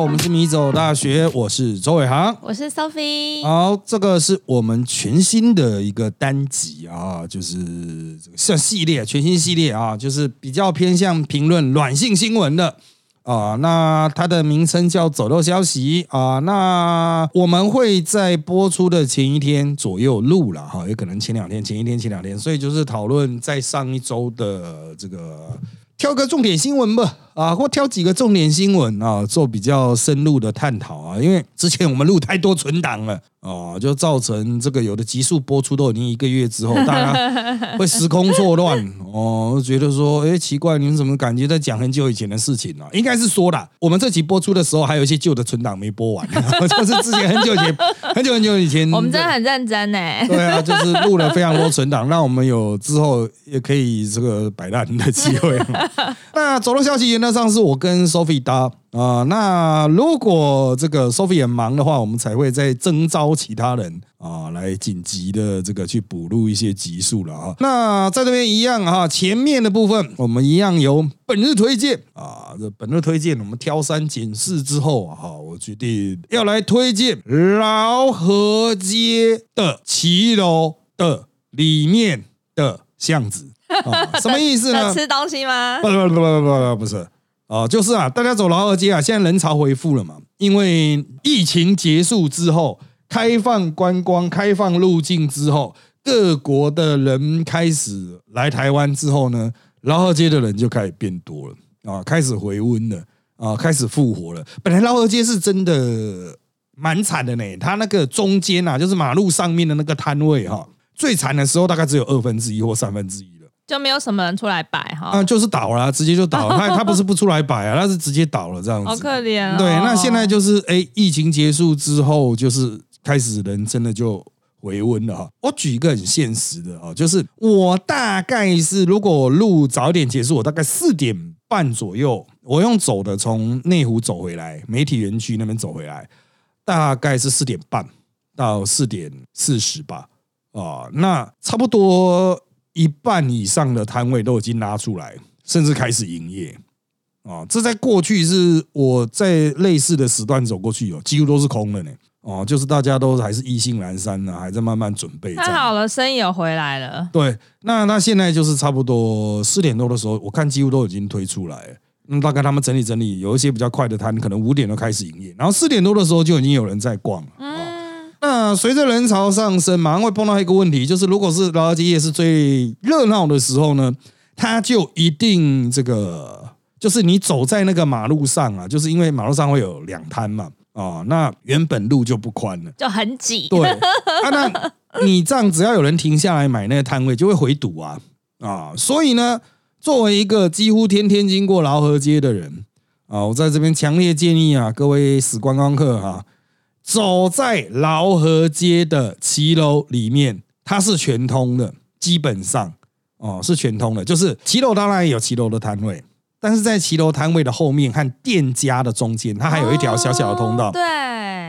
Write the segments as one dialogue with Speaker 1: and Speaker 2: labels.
Speaker 1: 我们是米走大学，我是周伟航。
Speaker 2: 我是 Sophie。
Speaker 1: 好，这个是我们全新的一个单集啊，就是这个像系列，全新系列啊，就是比较偏向评论软性新闻的啊。那它的名称叫走漏消息啊。那我们会在播出的前一天左右录了哈，也可能前两天、前一天、前两天，所以就是讨论在上一周的这个。挑个重点新闻吧，啊，或挑几个重点新闻啊，做比较深入的探讨啊，因为之前我们录太多存档了。哦，就造成这个有的集数播出都已经一个月之后，大家 会时空错乱哦，觉得说，哎，奇怪，你们怎么感觉在讲很久以前的事情呢？应该是说的，我们这集播出的时候，还有一些旧的存档没播完，就是之前很久以前、很久很久以前，
Speaker 2: 我们真的很认真呢。
Speaker 1: 对啊，就是录了非常多存档，让我们有之后也可以这个摆烂的机会。那走路消息原则上是我跟 Sophie 搭。啊，那如果这个 Sophie 很忙的话，我们才会再征召其他人啊，来紧急的这个去补录一些集数了啊。那在这边一样哈，前面的部分我们一样有本日推荐啊，这本日推荐我们挑三拣四之后啊，我决定要来推荐老河街的骑楼的里面的巷子啊，什么意思呢？
Speaker 2: 吃东西吗？
Speaker 1: 不不不不不不是。啊，就是啊，大家走劳二街啊，现在人潮恢复了嘛，因为疫情结束之后，开放观光、开放入境之后，各国的人开始来台湾之后呢，劳二街的人就开始变多了啊，开始回温了啊，开始复活了。本来劳二街是真的蛮惨的呢，它那个中间啊，就是马路上面的那个摊位哈，最惨的时候大概只有二分之一或三分之一。
Speaker 2: 就没有什么人出来摆哈，
Speaker 1: 啊，就是倒了，直接就倒了。他他不是不出来摆啊，他是直接倒了这样子。
Speaker 2: 好可怜。
Speaker 1: 对，那现在就是哎，疫情结束之后，就是开始人真的就回温了哈。我举一个很现实的啊，就是我大概是如果路早一点结束，我大概四点半左右，我用走的从内湖走回来，媒体园区那边走回来，大概是四点半到四点四十吧。啊，那差不多。一半以上的摊位都已经拉出来，甚至开始营业啊！这在过去是我在类似的时段走过去，有几乎都是空的呢。哦，就是大家都还是意兴阑珊呢，还在慢慢准备。
Speaker 2: 太好了，生意有回来了。
Speaker 1: 对，那那现在就是差不多四点多的时候，我看几乎都已经推出来。那大概他们整理整理，有一些比较快的摊，可能五点都开始营业，然后四点多的时候就已经有人在逛了。那随着人潮上升，马上会碰到一个问题，就是如果是劳尔街夜是最热闹的时候呢，它就一定这个，就是你走在那个马路上啊，就是因为马路上会有两摊嘛，啊，那原本路就不宽了，
Speaker 2: 就很挤。
Speaker 1: 对，啊，那你这样只要有人停下来买那个摊位，就会回堵啊，啊，所以呢，作为一个几乎天天经过劳合街的人啊，我在这边强烈建议啊，各位死观光客哈。走在劳河街的骑楼里面，它是全通的，基本上哦是全通的。就是骑楼当然也有骑楼的摊位，但是在骑楼摊位的后面和店家的中间，它还有一条小小的通道。
Speaker 2: 对，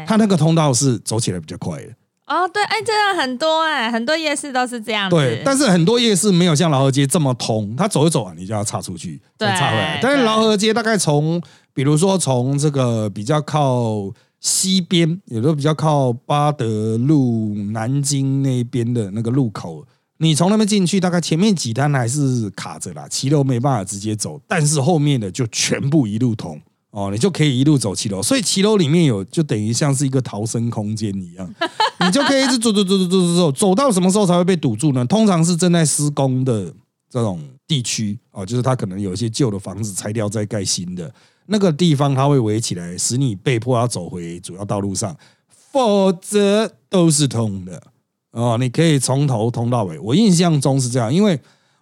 Speaker 1: 它那个通道是走起来比较快的。
Speaker 2: 哦，对，哎，这样很多哎，很多夜市都是这样。
Speaker 1: 对，但是很多夜市没有像劳河街这么通，它走一走啊，你就要岔出去再岔回来。但是劳河街大概从，比如说从这个比较靠。西边有的比较靠八德路、南京那边的那个路口，你从那边进去，大概前面几单还是卡着啦，骑楼没办法直接走，但是后面的就全部一路通哦，你就可以一路走骑楼，所以骑楼里面有就等于像是一个逃生空间一样，你就可以一直走走走走走走走，走到什么时候才会被堵住呢？通常是正在施工的这种地区哦，就是它可能有一些旧的房子拆掉再盖新的。那个地方它会围起来，使你被迫要走回主要道路上，否则都是通的哦。你可以从头通到尾。我印象中是这样，因为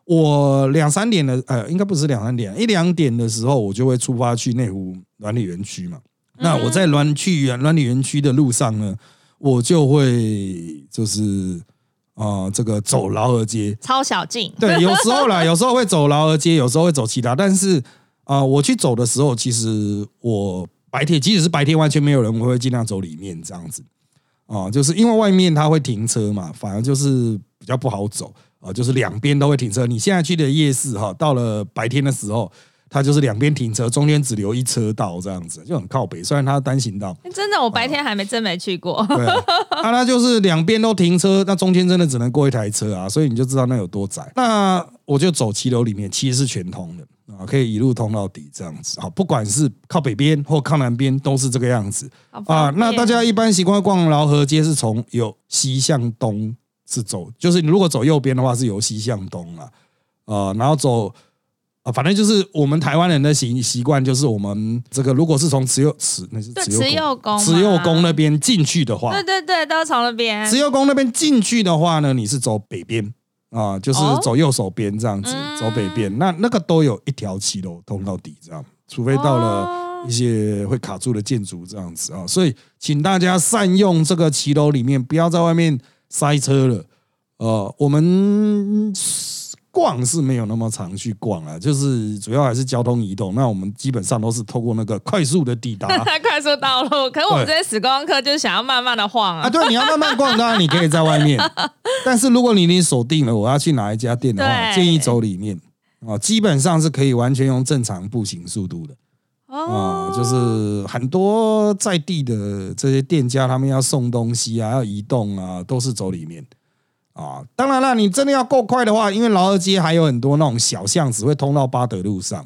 Speaker 1: 我两三点的，呃，应该不是两三点，一两点的时候，我就会出发去内湖软体园区嘛。那我在软去软体园区的路上呢，我就会就是啊，这个走劳尔街，
Speaker 2: 超小径。
Speaker 1: 对，有时候啦，有时候会走劳尔街，有时候会走其他，但是。啊，我去走的时候，其实我白天即使是白天完全没有人，我会尽量走里面这样子。啊，就是因为外面它会停车嘛，反而就是比较不好走啊。就是两边都会停车。你现在去的夜市哈，到了白天的时候，它就是两边停车，中间只留一车道这样子，就很靠北。虽然它单行道，
Speaker 2: 真的，我白天还没真没去过。
Speaker 1: 对啊，啊它就是两边都停车，那中间真的只能过一台车啊，所以你就知道那有多窄。那我就走骑楼里面，其实是全通的啊，可以一路通到底这样子啊，不管是靠北边或靠南边都是这个样子啊。那大家一般习惯逛劳河街是从由西向东是走，就是你如果走右边的话是由西向东啊，啊，然后走。啊，反正就是我们台湾人的习习惯，就是我们这个如果是从慈幼慈那是
Speaker 2: 对
Speaker 1: 慈幼
Speaker 2: 慈幼宫
Speaker 1: 慈幼宫那边进去的话，
Speaker 2: 对对对，都从那边。
Speaker 1: 慈幼宫那边进去的话呢，你是走北边啊，就是
Speaker 2: 哦
Speaker 1: 走右手边这样子，
Speaker 2: 嗯
Speaker 1: 走北边。那那个都有一条骑楼通到底，这样，除非到了
Speaker 2: 哦
Speaker 1: 一些会卡住的建筑这样子啊。所以，请大家善用这个骑楼里面，不要在外面塞车了。呃，我们逛是没有那么常去逛啊，就是主要还是交通移动。那我们基本上都是透过那个快速的抵达。
Speaker 2: 快速道路，可是我们这些时光客就是想要慢慢的晃
Speaker 1: 啊，
Speaker 2: 啊。
Speaker 1: 对，你要慢慢逛，当 然你可以在外面，但是如果你已经锁定了我要去哪一家店的话，
Speaker 2: 对
Speaker 1: 建议走里面啊，基本上是可以完全用正常步行速度的
Speaker 2: 哦
Speaker 1: 啊，就是很多在地的这些店家，他们要送东西啊，要移动啊，都是走里面啊。当然了，你真的要够快的话，因为劳合街还有很多那种小巷子会通到巴德路上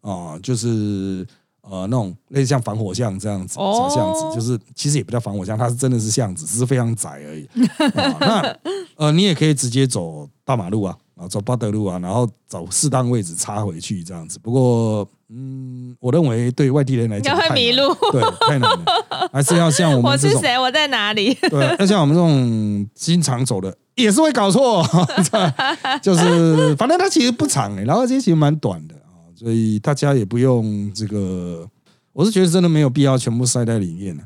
Speaker 1: 啊，就是。呃，那种类似像防火巷这样子
Speaker 2: 哦
Speaker 1: 小巷子，就是其实也不叫防火巷，它是真的是巷子，只是非常窄而已。啊、那呃，你也可以直接走大马路啊，啊，走巴德路啊，然后找适当位置插回去这样子。不过，嗯，我认为对外地人来讲
Speaker 2: 应该会迷路
Speaker 1: 对，太难了，还是要像我
Speaker 2: 我
Speaker 1: 们这种，
Speaker 2: 是谁？我在哪里？
Speaker 1: 对，要像我们这种经常走的，也是会搞错，就是反正它其实不长诶、然后这些其实蛮短的啊，所以大家也不用这个，我是觉得真的没有必要全部塞在里面了。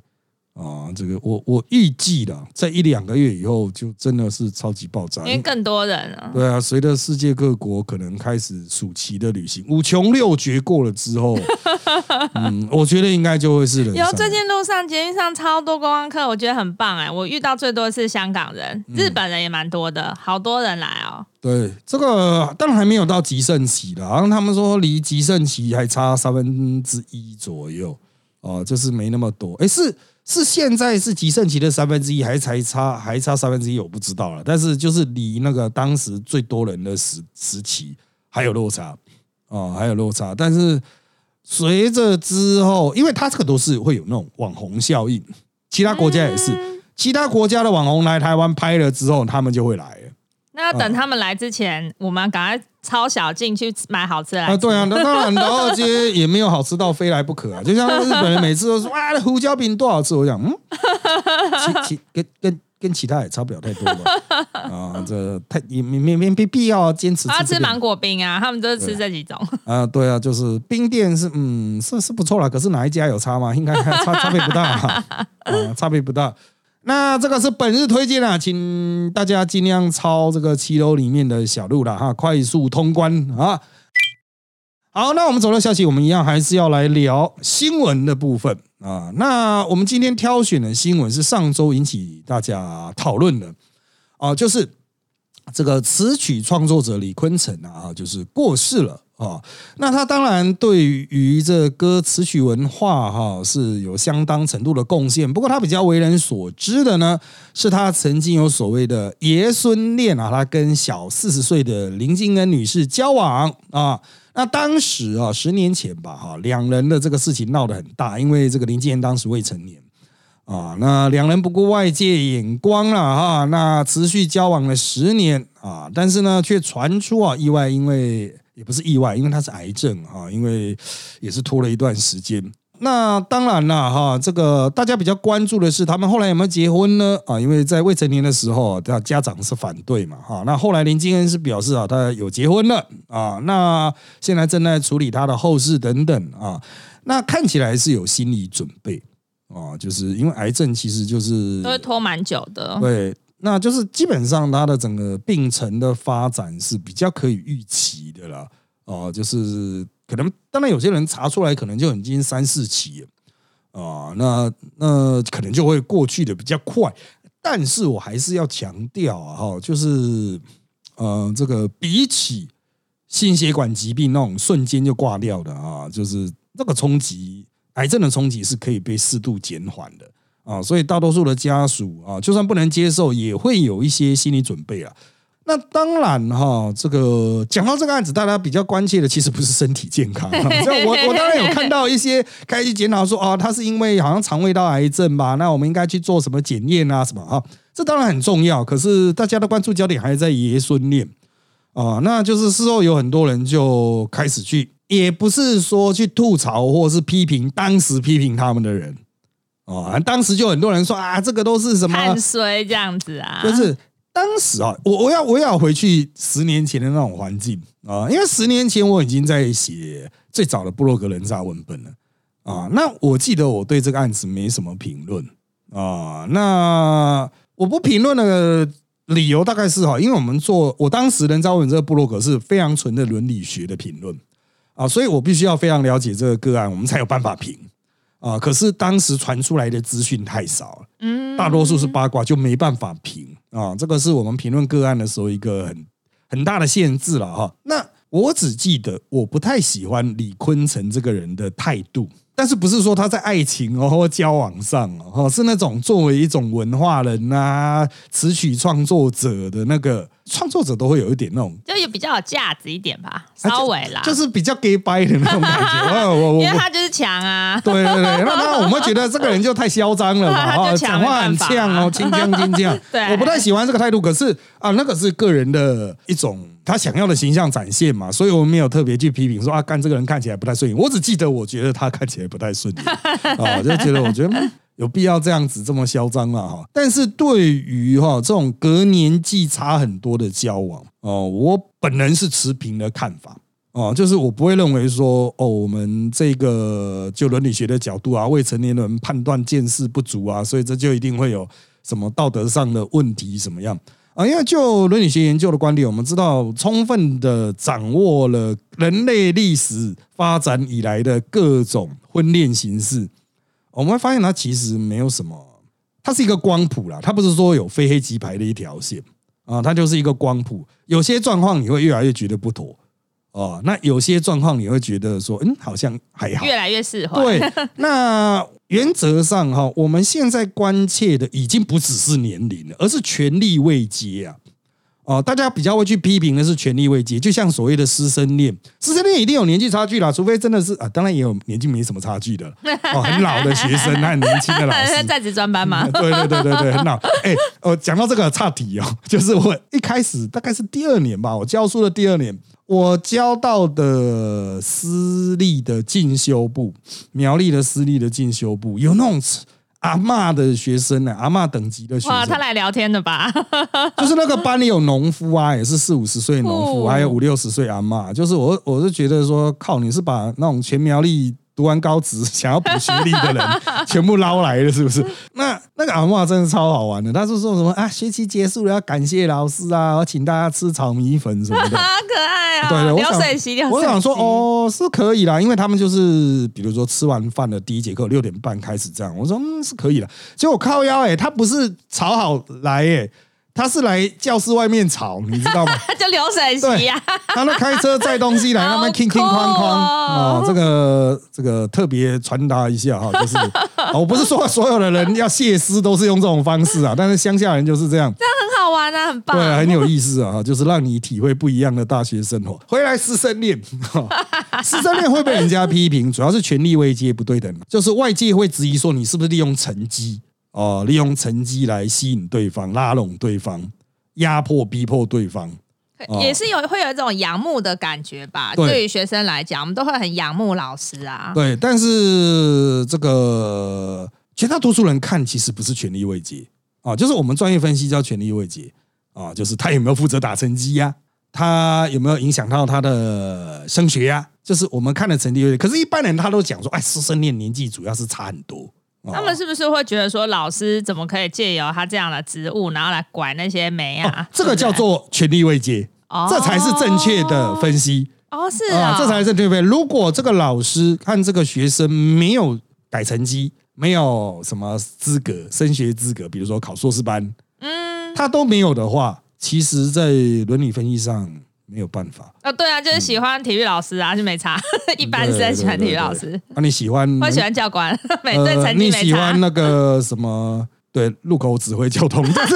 Speaker 1: 这个我我预计的，在一两个月以后，就真的是超级爆炸。
Speaker 2: 因为更多人啊。
Speaker 1: 对啊，随着世界各国可能开始暑期的旅行，五穷六绝过了之后，嗯，我觉得应该就会是人
Speaker 2: 有
Speaker 1: 上
Speaker 2: 最近路上捷运上超多观光客，我觉得很棒哎！我遇到最多的是香港人，
Speaker 1: 嗯
Speaker 2: 日本人也蛮多的，好多人来哦。
Speaker 1: 对这个当然还没有到极盛期了，好像他们说离极盛期还差三分之一左右哦、就是没那么多。哎，是是现在是极盛期的三分之一，还是才差还差三分之一？我不知道了。但是就是离那个当时最多人的时时期还有落差哦，还有落差。但是随着之后，因为它这个都是会有那种网红效应，其他国家也是，其他国家的网红来台湾拍了之后，他们就会来了。
Speaker 2: 那要等他们来之前，我们赶快抄小进去买好吃的来
Speaker 1: 啊，
Speaker 2: 吃。
Speaker 1: 对啊，那当然，老二街也没有好吃到非来不可啊。就像日本人每次都说哇，胡椒饼多好吃，我想嗯，其其跟跟跟其他也差不了太多吧。啊，这太也没没没没必要坚持
Speaker 2: 我要
Speaker 1: 这个
Speaker 2: 吃芒果冰啊，他们就是吃这几种。
Speaker 1: 啊，对啊，就是冰店是嗯是是不错啦，可是哪一家有差吗？应该差差别不大啊，啊差别不大。那这个是本日推荐啊，请大家尽量抄这个七楼里面的小路了哈，快速通关啊。好，那我们走到消息，我们一样还是要来聊新闻的部分啊。那我们今天挑选的新闻是上周引起大家讨论的啊，就是这个词曲创作者李坤城啊，就是过世了啊。那他当然对于这歌词曲文化哈、是有相当程度的贡献，不过他比较为人所知的呢，是他曾经有所谓的爷孙恋啊，他跟小四十岁的林静恩女士交往啊。那当时啊，十年前吧，哈，两人的这个事情闹得很大，因为这个林静恩当时未成年。啊，那两人不顾外界眼光了哈，那持续交往了十年啊，但是呢，却传出啊意外，因为也不是意外，因为他是癌症啊，因为也是拖了一段时间。那当然了哈，这个大家比较关注的是他们后来有没有结婚呢？啊，因为在未成年的时候，他家长是反对嘛哈。那后来林金恩是表示啊，他有结婚了啊，那现在正在处理他的后事等等啊，那看起来是有心理准备。哦，就是因为癌症其实就是
Speaker 2: 都会拖蛮久的。
Speaker 1: 对，那就是基本上它的整个病程的发展是比较可以预期的啦。哦，就是可能当然有些人查出来可能就已经三四期了啊、那那可能就会过去的比较快。但是我还是要强调啊，哈，就是呃，这个比起心血管疾病那种瞬间就挂掉的啊，就是那个冲击，癌症的冲击是可以被适度减缓的啊，所以大多数的家属啊，就算不能接受，也会有一些心理准备啊。那当然哈，这个讲到这个案子，大家比较关切的其实不是身体健康。我我当然有看到一些开始检讨说啊，他是因为好像肠胃道癌症吧？那我们应该去做什么检验啊？什么啊？这当然很重要。可是大家的关注焦点还是在爷孙恋啊。那就是事后有很多人就开始去，也不是说去吐槽或是批评当时批评他们的人啊。当时就很多人说啊，这个都是什么
Speaker 2: 看衰这样子啊？
Speaker 1: 就是。当时啊，我我要我要回去十年前的那种环境啊，因为十年前我已经在写最早的布洛格人渣文本了啊。那我记得我对这个案子没什么评论啊。那我不评论的理由大概是哈，因为我们做我当时人渣文本这个布洛格是非常纯的伦理学的评论啊，所以我必须要非常了解这个个案，我们才有办法评。啊！可是当时传出来的资讯太少了，嗯，大多数是八卦，就没办法评啊。这个是我们评论个案的时候一个很很大的限制了哈。那我只记得我不太喜欢李坤城这个人的态度。但是不是说他在爱情哦或交往上哦，是那种作为一种文化人呐、词曲创作者的那个创作者都会有一点那种，
Speaker 2: 就有比较有价值一点吧，稍微啦，
Speaker 1: 就是比较 gay 掰的那种感觉。
Speaker 2: 我我因为他就是强啊，
Speaker 1: 对对对，那那我们觉得这个人就太嚣张了嘛，讲话很呛哦，轻呛轻呛。
Speaker 2: 对，
Speaker 1: 我不太喜欢这个态度。可是啊，那个是个人的一种他想要的形象展现嘛，所以我们没有特别去批评说啊，干这个人看起来不太顺眼。我只记得我觉得他看起来。不太顺眼 啊，就觉得我觉得有必要这样子这么嚣张了哈。但是对于哈这种隔年纪差很多的交往哦，我本人是持平的看法哦，就是我不会认为说哦，我们这个就伦理学的角度啊，未成年人判断见识不足啊，所以这就一定会有什么道德上的问题什么样。啊，因为就伦理学研究的观点，我们知道充分的掌握了人类历史发展以来的各种婚恋形式，我们会发现它其实没有什么，它是一个光谱啦，它不是说有非黑即白的一条线啊，它就是一个光谱。有些状况你会越来越觉得不妥哦，那有些状况你会觉得说，嗯，好像还好，
Speaker 2: 越来越适合。
Speaker 1: 对，那。原则上哈，我们现在关切的已经不只是年龄了，而是权力未接啊！哦，大家比较会去批评的是权力未接，就像所谓的师生恋，师生恋一定有年纪差距啦，除非真的是啊，当然也有年纪没什么差距的 哦，很老的学生，很年轻的老师
Speaker 2: 在职专班嘛，
Speaker 1: 对对对对对，很老。哎，哦，讲到这个差题哦，就是我一开始大概是第二年吧，我教书的第二年。我教到的私立的进修部，苗栗的私立的进修部，有那种阿妈的学生呢，阿妈等级的学生。哇，
Speaker 2: 他来聊天的吧？
Speaker 1: 就是那个班里有农夫啊，也是四五十岁农夫，还有五六十岁阿妈。就是我，我是觉得说，靠，你是把那种全苗栗。读完高职 想要补学历的人 全部捞来了，是不是？那那个阿妈真的超好玩的，他是说什么啊？学期结束了要感谢老师啊，要请大家吃炒米粉什么的，
Speaker 2: 好可爱啊！
Speaker 1: 对对，
Speaker 2: 流水席，
Speaker 1: 我想说哦，是可以啦，因为他们就是比如说吃完饭的第一节课六点半开始这样，我说嗯是可以的。结果靠腰哎，他不是炒好来哎。他是来教室外面吵，你知道吗？
Speaker 2: 就流水席呀。
Speaker 1: 他那开车载东西来，那边哐哐哐哐啊，这个这个特别传达一下哈，就是我不是说所有的人要谢师都是用这种方式啊，但是乡下人就是这样，
Speaker 2: 这样很好玩啊，很棒，
Speaker 1: 对，很有意思啊，就是让你体会不一样的大学生活。回来师生恋，师生恋会被人家批评，主要是权力位阶不对等，就是外界会质疑说你是不是利用成绩。哦，利用成绩来吸引对方、拉拢对方、压迫、逼迫对方，
Speaker 2: 也是有会有一种仰慕的感觉吧？对于学生来讲，我们都会很仰慕老师啊。
Speaker 1: 对，但是这个绝大多数人看其实不是权力位阶啊，就是我们专业分析叫权力位阶啊，就是他有没有负责打成绩呀？他有没有影响到他的升学呀？就是我们看的成绩位可是，一般人他都讲说，哎，师生恋年纪主要是差很多。
Speaker 2: 他们是不是会觉得说，老师怎么可以借由他这样的职务，然后来管那些媒啊？
Speaker 1: 这个叫做权力位阶，这才是正确的分析。
Speaker 2: 哦，是啊，
Speaker 1: 这才是正确分析。如果这个老师看这个学生没有改成绩，没有什么资格升学资格，比如说考硕士班，嗯，他都没有的话，其实，在伦理分析上，没有办法。
Speaker 2: 啊，对啊，就是喜欢体育老师啊，就没差。一般是喜欢体育老师。
Speaker 1: 那你喜欢？
Speaker 2: 我喜欢教官，每对成绩
Speaker 1: 没差。你喜欢 那个什么？对，路口指挥交通，但 是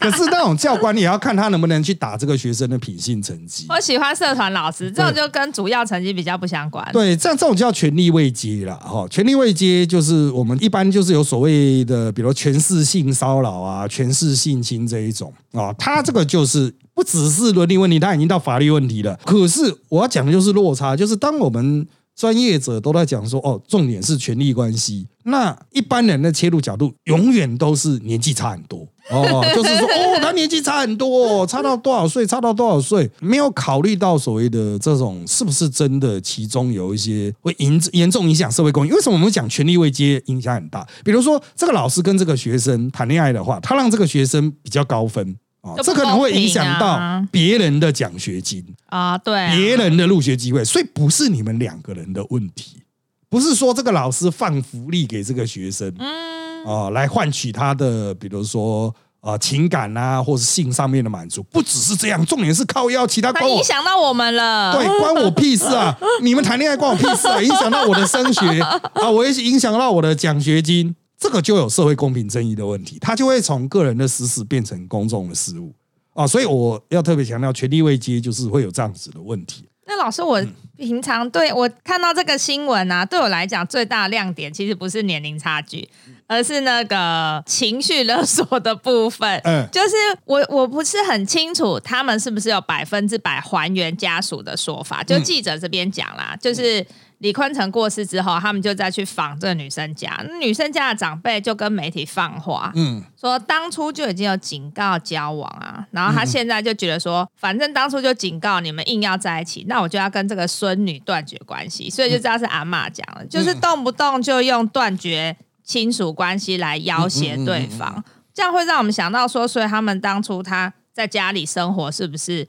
Speaker 1: 可是那种教官，你也要看他能不能去打这个学生的品性成绩。
Speaker 2: 我喜欢社团老师，这种就跟主要成绩比较不相关。
Speaker 1: 对，这样这种叫权力位阶了哈。权力位阶就是我们一般就是有所谓的，比如权势性骚扰啊、权势性侵这一种啊，他这个就是不只是伦理问题，他已经到法律问题了。可是我要讲的就是落差，就是当我们。专业者都在讲说，哦，重点是权力关系。那一般人的切入角度，永远都是年纪差很多哦，就是说，哦，他年纪差很多，差到多少岁，差到多少岁，没有考虑到所谓的这种是不是真的，其中有一些会严严重影响社会公益。为什么我们讲权力位阶影响很大？比如说，这个老师跟这个学生谈恋爱的话，他让这个学生比较高分。哦，这可能会影响到别人的奖学金
Speaker 2: 啊，对，
Speaker 1: 别人的入学机会，所以不是你们两个人的问题，不是说这个老师放福利给这个学生，嗯，啊，来换取他的，比如说啊情感啊，或是性上面的满足，不只是这样，重点是靠要其他，关我
Speaker 2: 影响到我们了，
Speaker 1: 对，关我屁事啊！你们谈恋爱关我屁事啊！影响到我的升学啊，我也影响到我的奖学金。这个就有社会公平正义的问题，它就会从个人的私事变成公众的事务啊，所以我要特别强调，权力未接就是会有这样子的问题。
Speaker 2: 那老师，我平常对我看到这个新闻啊，对我来讲最大的亮点其实不是年龄差距，而是那个情绪勒索的部分。嗯，就是我我不是很清楚他们是不是有百分之百还原家属的说法，就记者这边讲啦，就是。李坤城过世之后，他们就再去访这个女生家，女生家的长辈就跟媒体放话，嗯，说当初就已经有警告交往啊，然后他现在就觉得说，反正当初就警告你们硬要在一起，那我就要跟这个孙女断绝关系，所以就知道是阿妈讲了，就是动不动就用断绝亲属关系来要挟对方，这样会让我们想到说，所以他们当初他在家里生活是不是？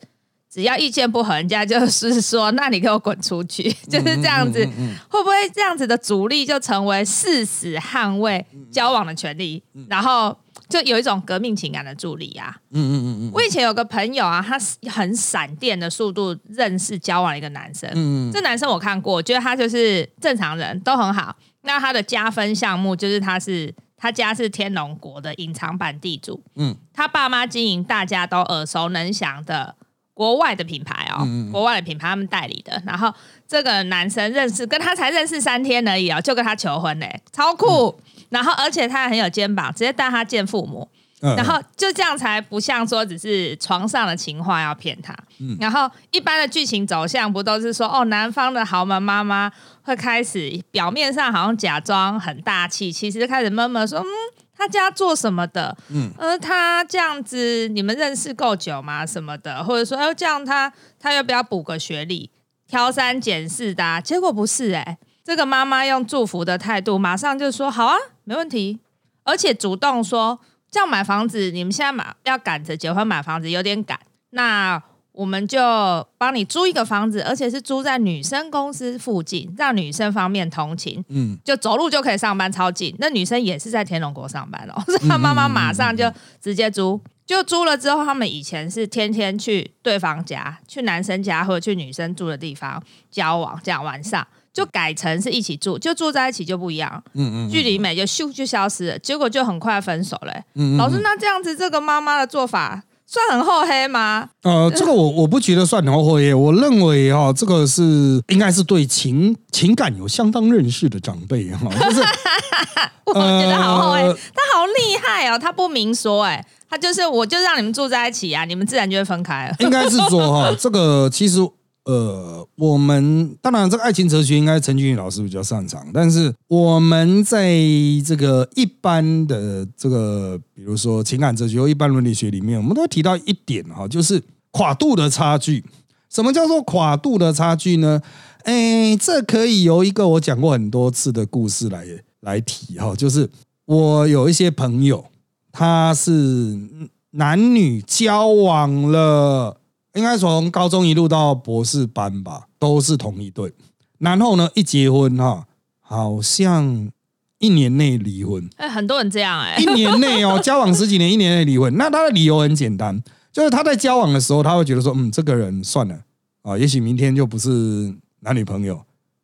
Speaker 2: 只要意见不合，人家就是说，那你给我滚出去，就是这样子。会不会这样子的阻力就成为誓死捍卫交往的权利，然后就有一种革命情感的助力啊？嗯嗯嗯嗯。我以前有个朋友啊，他很闪电的速度认识交往一个男生。嗯嗯。这男生我看过，觉得他就是正常人都很好。那他的加分项目就是他是他家是天龙国的隐藏版地主。嗯。他爸妈经营大家都耳熟能详的。国外的品牌哦，国外的品牌他们代理的，然后这个男生认识跟他才认识三天而已哦，就跟他求婚嘞，超酷。然后而且他还很有肩膀，直接带他见父母，然后就这样才不像说只是床上的情话要骗他。然后一般的剧情走向不都是说哦，男方的豪门妈妈会开始表面上好像假装很大气，其实开始闷闷说嗯。他家做什么的？嗯，呃，他这样子，你们认识够久吗？什么的，或者说，哎，这样他他要不要补个学历？挑三拣四的，结果不是哎，这个妈妈用祝福的态度，马上就说好啊，没问题，而且主动说，这样买房子，你们现在买要赶着结婚买房子，有点赶，那。我们就帮你租一个房子，而且是租在女生公司附近，让女生方面通勤。嗯，就走路就可以上班，超近。那女生也是在天龙国上班哦，所以她妈妈马上就直接租。就租了之后，他们以前是天天去对方家，去男生家或者去女生住的地方交往，这样晚上就改成是一起住，就住在一起就不一样。嗯嗯，距离美就咻就消失了，结果就很快分手了。嗯嗯，老师，那这样子这个妈妈的做法？算很厚黑吗？
Speaker 1: 呃，这个我我不觉得算很厚黑，我认为哈，这个是应该是对情情感有相当认识的长辈哈，就是
Speaker 2: 我觉得好厚黑，他好厉害哦，他不明说哎，他就是我就让你们住在一起啊，你们自然就会分开了。
Speaker 1: 应该是说哈，这个其实。呃，我们当然这个爱情哲学应该陈俊宇老师比较擅长，但是我们在这个一般的这个，比如说情感哲学或一般伦理学里面，我们都会提到一点哈，就是跨度的差距。什么叫做跨度的差距呢？哎，这可以由一个我讲过很多次的故事来来提哈，就是我有一些朋友，他是男女交往了。应该从高中一路到博士班吧，都是同一对。然后呢，一结婚哈，好像一年内离婚。
Speaker 2: 哎，很多人这样哎。
Speaker 1: 一年内哦，交往十几年，一年内离婚。那他的理由很简单，就是他在交往的时候，他会觉得说，嗯，这个人算了啊，也许明天就不是男女朋友，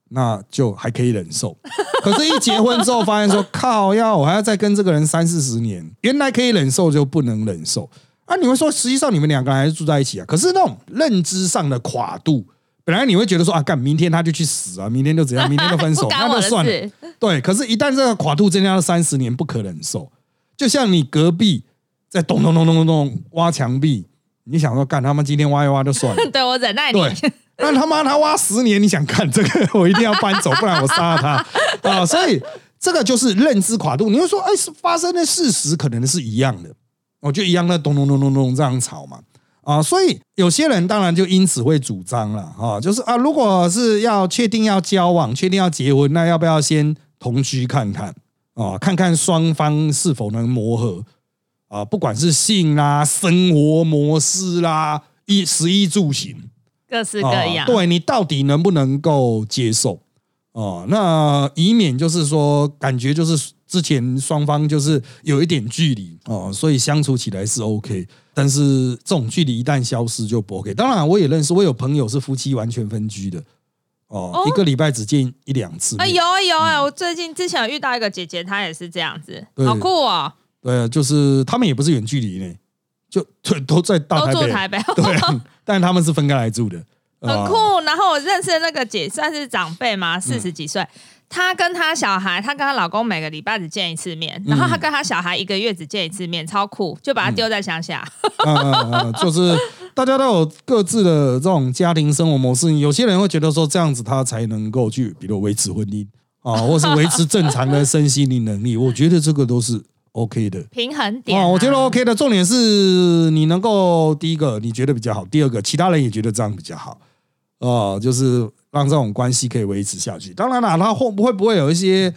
Speaker 1: 那就还可以忍受。可是，一结婚之后，发现说，靠，要我还要再跟这个人三四十年，原来可以忍受就不能忍受啊！你会说，实际上你们两个人还是住在一起啊？可是那种认知上的跨度，本来你会觉得说啊，干明天他就去死啊，明天就怎样，明天就分手，那就算了。对，可是，一旦这个跨度增加到三十年，不可忍受。就像你隔壁在咚咚咚咚咚咚挖墙壁，你想说干他妈今天挖一挖就算了，
Speaker 2: 对我忍耐你。
Speaker 1: 那他妈他挖十年，你想干这个，我一定要搬走，不然我杀了他 啊！所以这个就是认知跨度。你会说，哎，发生的事实可能是一样的，我就一样的咚咚咚咚咚这样吵嘛啊！所以有些人当然就因此会主张了啊，就是啊，如果是要确定要交往、确定要结婚，那要不要先同居看看？啊，看看双方是否能磨合啊，不管是性啦、生活模式啦、衣食衣住行，
Speaker 2: 各式各样，
Speaker 1: 对你到底能不能够接受哦？那以免就是说，感觉就是之前双方就是有一点距离哦，所以相处起来是 OK，但是这种距离一旦消失就不 OK。当然，我也认识，我有朋友是夫妻完全分居的。哦，一个礼拜只见一两次。
Speaker 2: 啊，有啊有啊！我最近之前遇到一个姐姐，她也是这样子，好酷哦！
Speaker 1: 对，就是他们也不是远距离呢，就都 都在大
Speaker 2: 台北。台北。
Speaker 1: 对，但他们是分开来住的，
Speaker 2: 很酷。然后我认识的那个姐算是长辈嘛，四十几岁。她跟她小孩，她跟她老公每个礼拜只见一次面，然后她跟她小孩一个月只见一次面，超酷，就把她丢在乡下。
Speaker 1: 就是。大家都有各自的这种家庭生活模式，有些人会觉得说这样子他才能够去，比如维持婚姻啊，或是维持正常的身心灵能力。我觉得这个都是 OK 的
Speaker 2: 平衡点啊，
Speaker 1: 我觉得 OK 的。重点是你能够第一个你觉得比较好，第二个其他人也觉得这样比较好啊，就是让这种关系可以维持下去。当然了，他会不会不会有一些？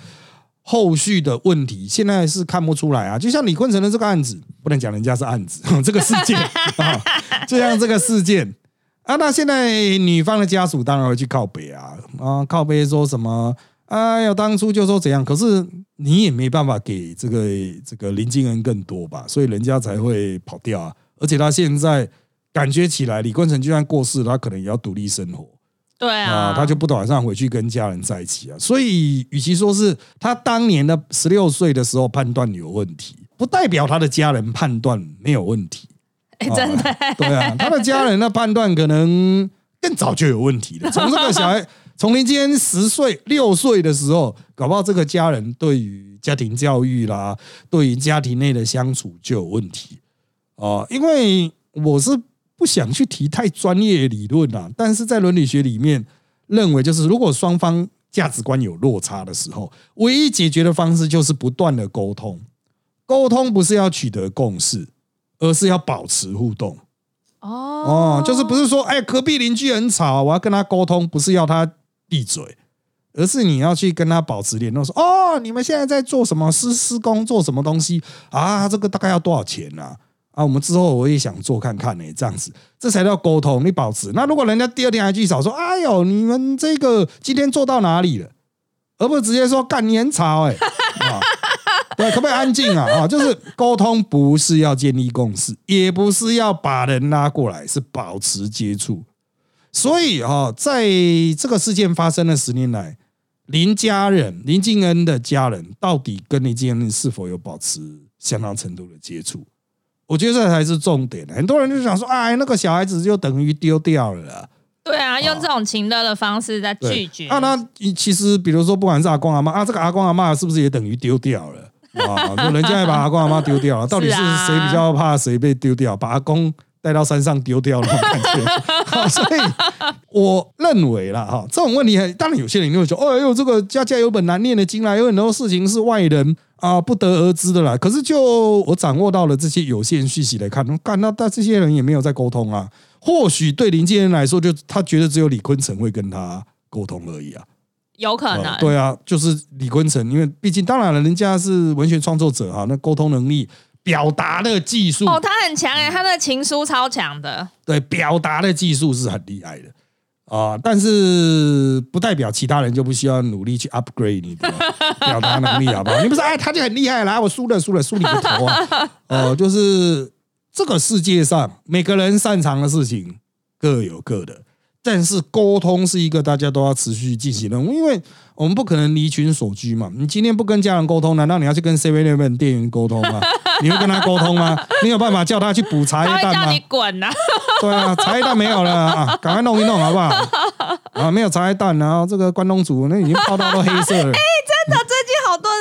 Speaker 1: 后续的问题现在是看不出来啊，就像李坤城的这个案子，不能讲人家是案子，这个事件 啊，就像这个事件啊，那现在女方的家属当然会去靠北啊，啊，靠北说什么？哎呀，当初就说怎样，可是你也没办法给这个这个林静恩更多吧，所以人家才会跑掉啊。而且他现在感觉起来，李坤城就算过世，他可能也要独立生活。
Speaker 2: 对啊，
Speaker 1: 他就不打算回去跟家人在一起啊。所以，与其说是他当年的十六岁的时候判断有问题，不代表他的家人判断没有问题。
Speaker 2: 真的，
Speaker 1: 对啊，他的家人的判断可能更早就有问题了。从这个小孩，从今天十岁、六岁的时候，搞不好这个家人对于家庭教育啦，对于家庭内的相处就有问题啊。因为我是。不想去提太专业理论啊，但是在伦理学里面认为，就是如果双方价值观有落差的时候，唯一解决的方式就是不断的沟通。沟通不是要取得共识，而是要保持互动。哦哦，就是不是说，哎，隔壁邻居很吵，我要跟他沟通，不是要他闭嘴，而是你要去跟他保持联络，说，哦，你们现在在做什么施施工，做什么东西啊？这个大概要多少钱呢？啊，那我们之后我也想做看看呢，这样子，这才叫沟通。你保持。那如果人家第二天还去找说，哎呦，你们这个今天做到哪里了？而不是直接说干你很吵哎，对，可不可以安静啊？啊，就是沟通不是要建立共识，也不是要把人拉过来，是保持接触。所以啊，在这个事件发生的十年来，林家人林敬恩的家人到底跟林敬恩是否有保持相当程度的接触？我觉得这才是重点。很多人就想说，哎，那个小孩子就等于丢掉了。
Speaker 2: 对啊，用这种情乐的方式在拒绝。
Speaker 1: 啊，那其实比如说，不管是阿公阿妈啊，这个阿公阿妈是不是也等于丢掉了？啊，就人家也把阿公阿妈丢掉了，到底是谁比较怕谁被丢掉？把阿公带到山上丢掉了，感觉。所以我认为啦，哈，这种问题，当然有些人就会说，哦呦，这个家家有本难念的经啦，有很多事情是外人。啊，不得而知的啦。可是就我掌握到了这些有限讯息来看，干那但这些人也没有在沟通啊。或许对林建仁来说，就他觉得只有李坤城会跟他沟通而已啊。
Speaker 2: 有可能。
Speaker 1: 对啊，就是李坤城，因为毕竟当然了，人家是文学创作者哈，那沟通能力、表达的技术
Speaker 2: 哦，他很强哎，他的情书超强的。
Speaker 1: 对，表达的技术是很厉害的。啊，但是不代表其他人就不需要努力去 upgrade 你的 表达能力，好不好？你不是哎，他就很厉害，啦，我输了，输了，输你个头啊！哦，就是这个世界上每个人擅长的事情各有各的。但是沟通是一个大家都要持续进行任务，因为我们不可能离群所居嘛。你今天不跟家人沟通，难道你要去跟 Seven Eleven 店员沟通吗？你会跟他沟通吗？你有办法叫他去补茶叶蛋吗？
Speaker 2: 叫你滚呐！
Speaker 1: 对啊，茶叶蛋没有了啊，赶快弄一弄好不好？啊，没有茶叶蛋，然后这个关东煮那已经泡到都黑色了。哎，
Speaker 2: 真的，最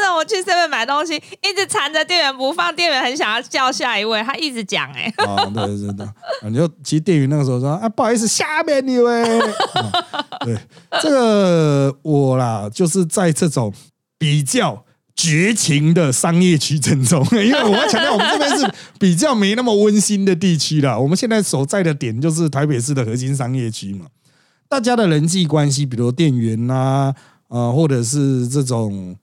Speaker 2: 近好多人我去 Seven 买东西，一直缠着店员不放，店员很想要叫下一位，他一直讲哎。
Speaker 1: 啊，对对对，你就其实店员那个时候说啊，不好意思，下面你位。对，这个我啦，就是在这种比较。绝情的商业区正中，因为我要强调，我们这边是比较没那么温馨的地区啦。我们现在所在的点就是台北市的核心商业区嘛，大家的人际关系，比如店员呐，啊，或者是这种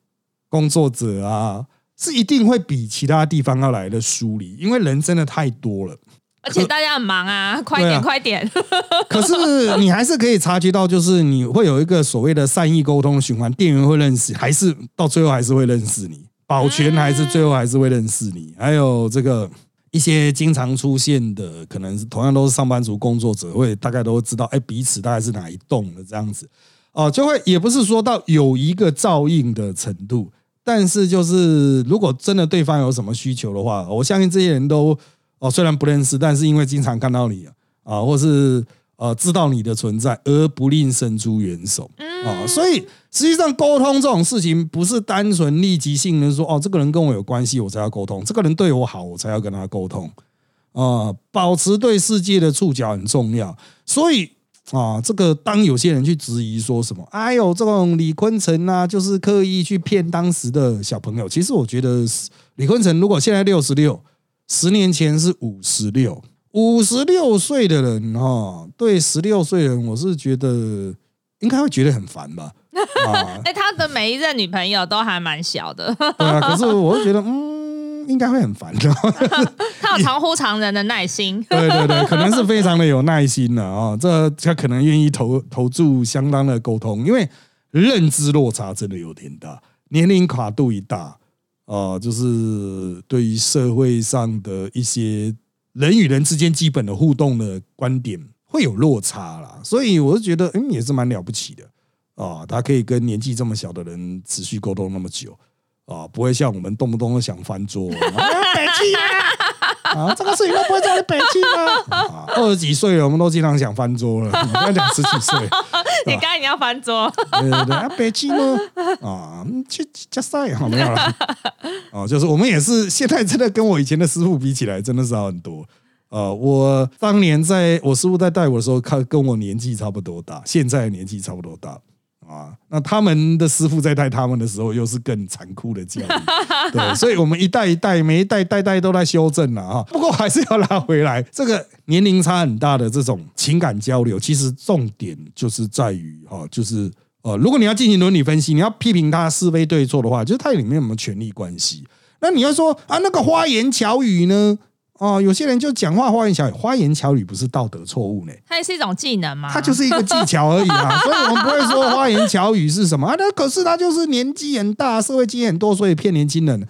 Speaker 1: 工作者啊，是一定会比其他地方要来的疏离，因为人真的太多了。
Speaker 2: 而且大家很忙啊，快点快点！
Speaker 1: 可是你还是可以察觉到，就是你会有一个所谓的善意沟通循环，店员会认识，还是到最后还是会认识你，保全还是最后还是会认识你。还有这个一些经常出现的，可能是同样都是上班族工作者，会大概都会知道，哎，彼此大概是哪一栋的这样子哦，就会也不是说到有一个照应的程度，但是就是如果真的对方有什么需求的话，我相信这些人都。哦，虽然不认识，但是因为经常看到你啊，或是呃知道你的存在，而不吝伸出援手啊，所以实际上沟通这种事情，不是单纯立即性的说哦，这个人跟我有关系，我才要沟通；这个人对我好，我才要跟他沟通啊。保持对世界的触角很重要。所以啊，这个当有些人去质疑说什么，哎呦，这种李坤城啊，就是刻意去骗当时的小朋友。其实我觉得李坤城如果现在六十六。十年前是五十六，五十六岁的人哈，对十六岁人，我是觉得应该会觉得很烦吧。
Speaker 2: 啊，哎，他的每一任女朋友都还蛮小的。
Speaker 1: 对啊，可是我就觉得，嗯，应该会很烦的。
Speaker 2: 他有长乎常人的耐心。
Speaker 1: 对对对，可能是非常的有耐心的啊。这他可能愿意投投注相当的沟通，因为认知落差真的有点大，年龄跨度一大。啊，就是对于社会上的一些人与人之间基本的互动的观点会有落差啦，所以我是觉得，嗯，也是蛮了不起的啊，他可以跟年纪这么小的人持续沟通那么久。啊，不会像我们动不动都想翻桌，北气啊！啊，这个事情都不会叫你北气吗？啊，二十几岁了，我们都经常想翻桌了。你刚讲十几岁，
Speaker 2: 你刚才你要翻桌？
Speaker 1: 对对对，啊，北气吗？啊，去加赛好没有了。哦，就是我们也是，现在真的跟我以前的师傅比起来，真的是好很多。呃，我当年在我师傅在带我的时候，看跟我年纪差不多大，现在年纪差不多大。啊，那他们的师傅在带他们的时候，又是更残酷的教育，对，所以我们一代一代，每一代代代都在修正了哈。不过还是要拉回来，这个年龄差很大的这种情感交流，其实重点就是在于哈，就是呃，如果你要进行伦理分析，你要批评他是非对错的话，就是他里面有没有权利关系？那你要说啊，那个花言巧语呢？哦，有些人就讲话花言巧语，花言巧语不是道德错误呢？
Speaker 2: 它也是一种技能嘛？
Speaker 1: 它就是一个技巧而已嘛，所以我们不会说花言巧语是什么啊。那可是他就是年纪很大，社会经验很多，所以骗年轻人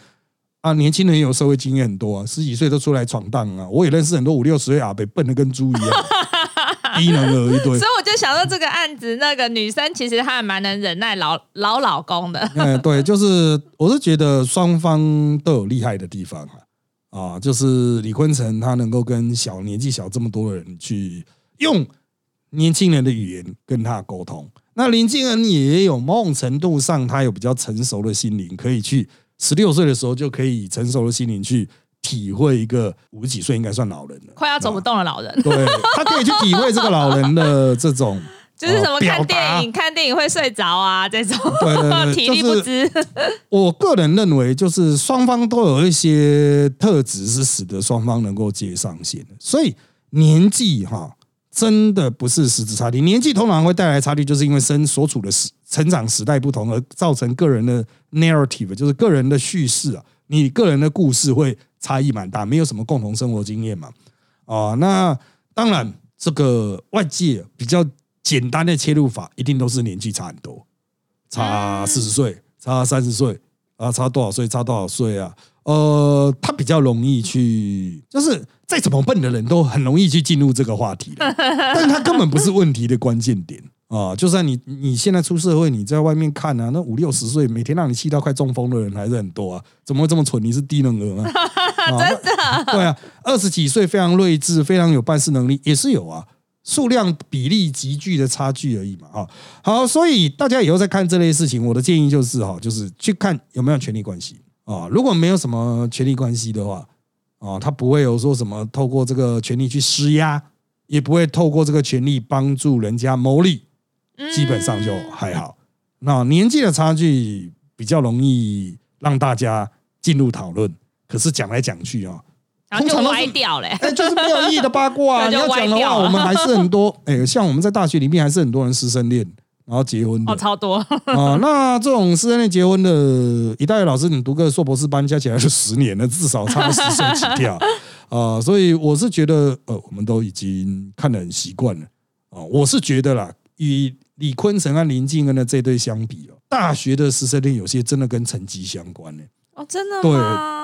Speaker 1: 啊。年轻人有社会经验很多啊，十几岁都出来闯荡啊。我也认识很多五六十岁阿伯，笨的跟猪一样，低能儿一堆。
Speaker 2: 所以我就想到这个案子，那个女生其实她还蛮能忍耐老老老公的。
Speaker 1: 嗯，对，就是我是觉得双方都有厉害的地方啊。啊，就是李坤城，他能够跟小年纪小这么多的人去用年轻人的语言跟他沟通。那林敬恩也有某种程度上，他有比较成熟的心灵，可以去十六岁的时候就可以成熟的心灵去体会一个五十几岁应该算老人了，
Speaker 2: 快要走不动的老人。
Speaker 1: 对他可以去体会这个老人的这种。
Speaker 2: 就是什么看电影，看电影会睡着啊，这种 体力不支。
Speaker 1: 我个人认为，就是双方都有一些特质是使得双方能够接上线的。所以年纪哈，真的不是实质差距。年纪通常会带来差距，就是因为生所处的时成长时代不同，而造成个人的 narrative，就是个人的叙事啊，你个人的故事会差异蛮大，没有什么共同生活经验嘛。啊，那当然这个外界比较。简单的切入法一定都是年纪差很多，差四十岁，差三十岁啊，差多少岁？差多少岁啊？呃，他比较容易去，就是再怎么笨的人都很容易去进入这个话题的，但是他根本不是问题的关键点啊！就算你你现在出社会，你在外面看啊，那五六十岁每天让你气到快中风的人还是很多啊，怎么会这么蠢？你是低能儿吗？
Speaker 2: 真的？
Speaker 1: 对啊，二十几岁非常睿智、非常有办事能力也是有啊，数量比例急剧的差距而已嘛啊！好，所以大家以后在看这类事情，我的建议就是哈，就是去看有没有权力关系。啊，如果没有什么权力关系的话，啊，他不会有说什么透过这个权力去施压，也不会透过这个权力帮助人家牟利，基本上就还好。那年纪的差距比较容易让大家进入讨论，可是讲来讲去啊，
Speaker 2: 通常歪掉嘞，
Speaker 1: 哎，就是没有意义的八卦。你要讲的话，我们还是很多，哎，像我们在大学里面还是很多人师生恋。然后结婚
Speaker 2: 哦，超多
Speaker 1: 啊！那这种师生恋结婚的，一代老师，你读个硕博士班，加起来是十年了，至少差十岁起跳啊！所以我是觉得，呃，我们都已经看得很习惯了啊！我是觉得啦，与李坤城和林静恩的这对相比哦，大学的师生恋有些真的跟成绩相关呢。
Speaker 2: 哦，真的
Speaker 1: 对，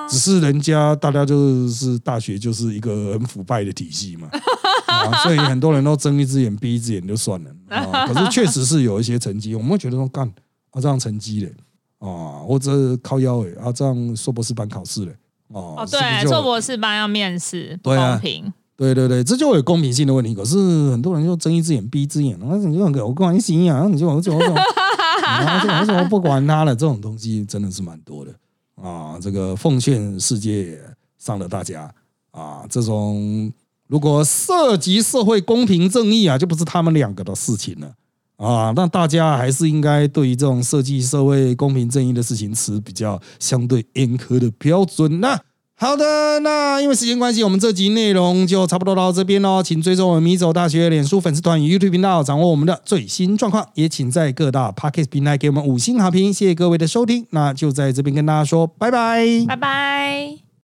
Speaker 1: 只是人家大家就是大学就是一个很腐败的体系嘛。啊，所以很多人都睁一只眼闭一只眼就算了啊。可是确实是有一些成绩，我们会觉得说干啊这样成绩嘞啊，或者靠腰诶啊这样硕博士班考试嘞
Speaker 2: 哦，对，硕博士班要面试，公平，
Speaker 1: 对对对，这就有公平性的问题。可是很多人就睁一只眼闭一只眼，那你就给我关心啊，你就我就我就为什么不管他了？这种东西真的是蛮多的啊。这个奉献世界上的大家啊，这种。如果涉及社会公平正义啊，就不是他们两个的事情了啊。那大家还是应该对于这种涉及社会公平正义的事情持比较相对严苛的标准。那好的，那因为时间关系，我们这集内容就差不多到这边喽。请追踪我们米走大学脸书粉丝团与 YouTube 频道，掌握我们的最新状况。也请在各大 Podcast 平台给我们五星好评。谢谢各位的收听，那就在这边跟大家说拜拜，
Speaker 2: 拜拜。